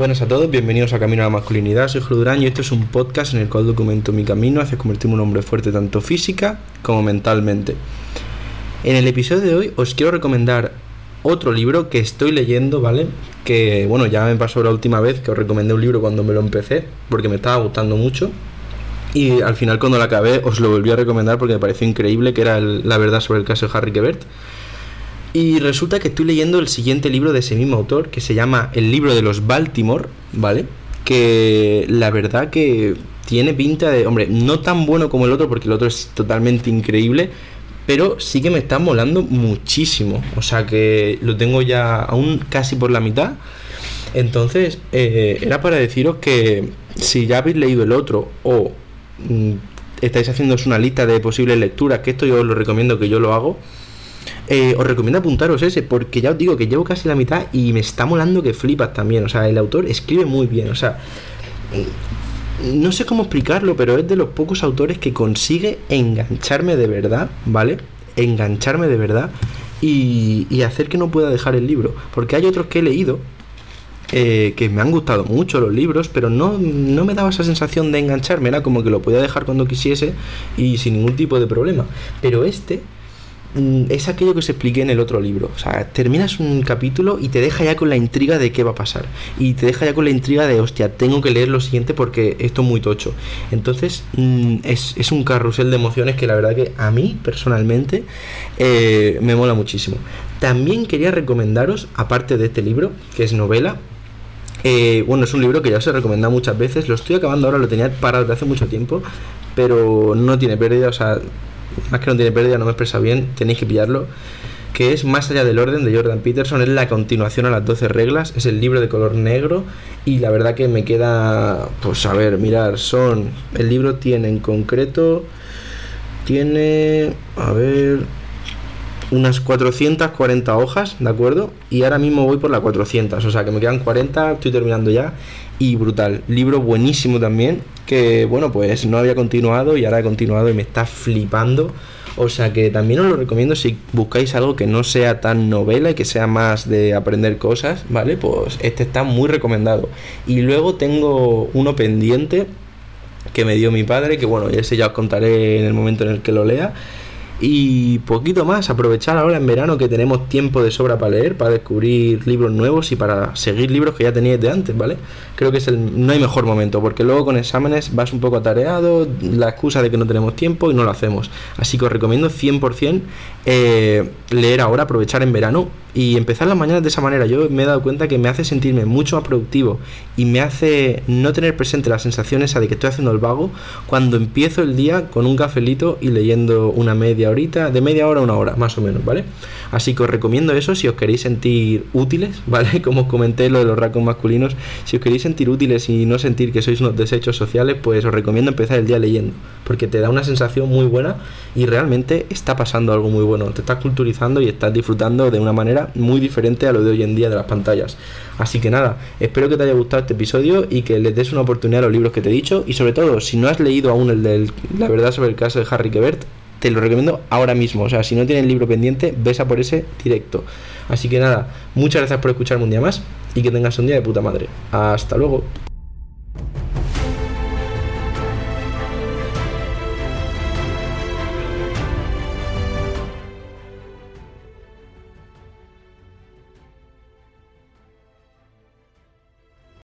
Buenas a todos, bienvenidos a Camino a la Masculinidad. Soy Jordán y esto es un podcast en el cual documento mi camino hacia convertirme en un hombre fuerte tanto física como mentalmente. En el episodio de hoy os quiero recomendar otro libro que estoy leyendo, ¿vale? Que bueno, ya me pasó la última vez que os recomendé un libro cuando me lo empecé, porque me estaba gustando mucho. Y al final cuando lo acabé os lo volví a recomendar porque me pareció increíble, que era la verdad sobre el caso de Harry Quebert. Y resulta que estoy leyendo el siguiente libro de ese mismo autor, que se llama El libro de los Baltimore, ¿vale? Que la verdad que tiene pinta de, hombre, no tan bueno como el otro, porque el otro es totalmente increíble, pero sí que me está molando muchísimo. O sea que lo tengo ya aún casi por la mitad. Entonces, eh, era para deciros que si ya habéis leído el otro o mm, estáis haciendo una lista de posibles lecturas, que esto yo os lo recomiendo que yo lo hago, eh, os recomiendo apuntaros ese, porque ya os digo que llevo casi la mitad y me está molando que flipas también. O sea, el autor escribe muy bien. O sea, no sé cómo explicarlo, pero es de los pocos autores que consigue engancharme de verdad, ¿vale? Engancharme de verdad y, y hacer que no pueda dejar el libro. Porque hay otros que he leído eh, que me han gustado mucho los libros, pero no, no me daba esa sensación de engancharme, era como que lo podía dejar cuando quisiese y sin ningún tipo de problema. Pero este Mm, es aquello que os expliqué en el otro libro. O sea, terminas un capítulo y te deja ya con la intriga de qué va a pasar. Y te deja ya con la intriga de, hostia, tengo que leer lo siguiente porque esto es muy tocho. Entonces, mm, es, un carrusel de emociones que la verdad que a mí, personalmente, eh, me mola muchísimo. También quería recomendaros, aparte de este libro, que es novela, eh, bueno, es un libro que ya os he recomendado muchas veces. Lo estoy acabando ahora, lo tenía parado desde hace mucho tiempo. Pero no tiene pérdida. O sea, más que no tiene pérdida, no me expresa bien, tenéis que pillarlo, que es Más allá del orden de Jordan Peterson, es la continuación a las 12 reglas, es el libro de color negro y la verdad que me queda, pues a ver, mirar, son, el libro tiene en concreto, tiene, a ver, unas 440 hojas, ¿de acuerdo? Y ahora mismo voy por las 400, o sea que me quedan 40, estoy terminando ya y brutal. Libro buenísimo también, que bueno, pues no había continuado y ahora he continuado y me está flipando. O sea que también os lo recomiendo si buscáis algo que no sea tan novela y que sea más de aprender cosas, ¿vale? Pues este está muy recomendado. Y luego tengo uno pendiente que me dio mi padre, que bueno, ese ya os contaré en el momento en el que lo lea y poquito más, aprovechar ahora en verano que tenemos tiempo de sobra para leer, para descubrir libros nuevos y para seguir libros que ya teníais de antes, ¿vale? Creo que es el, no hay mejor momento, porque luego con exámenes vas un poco atareado, la excusa de que no tenemos tiempo y no lo hacemos. Así que os recomiendo 100% eh, leer ahora, aprovechar en verano y empezar las mañanas de esa manera. Yo me he dado cuenta que me hace sentirme mucho más productivo y me hace no tener presente la sensación esa de que estoy haciendo el vago cuando empiezo el día con un cafelito y leyendo una media horita, de media hora a una hora, más o menos, ¿vale? Así que os recomiendo eso si os queréis sentir útiles, ¿vale? Como os comenté lo de los racos masculinos, si os queréis sentir útiles y no sentir que sois unos desechos sociales, pues os recomiendo empezar el día leyendo, porque te da una sensación muy buena y realmente está pasando algo muy bueno, te estás culturizando y estás disfrutando de una manera muy diferente a lo de hoy en día de las pantallas. Así que nada, espero que te haya gustado este episodio y que les des una oportunidad a los libros que te he dicho y sobre todo, si no has leído aún el de la verdad sobre el caso de Harry Quebert, te lo recomiendo ahora mismo. O sea, si no tienes el libro pendiente, ves a por ese directo. Así que nada, muchas gracias por escucharme un día más y que tengas un día de puta madre. Hasta luego.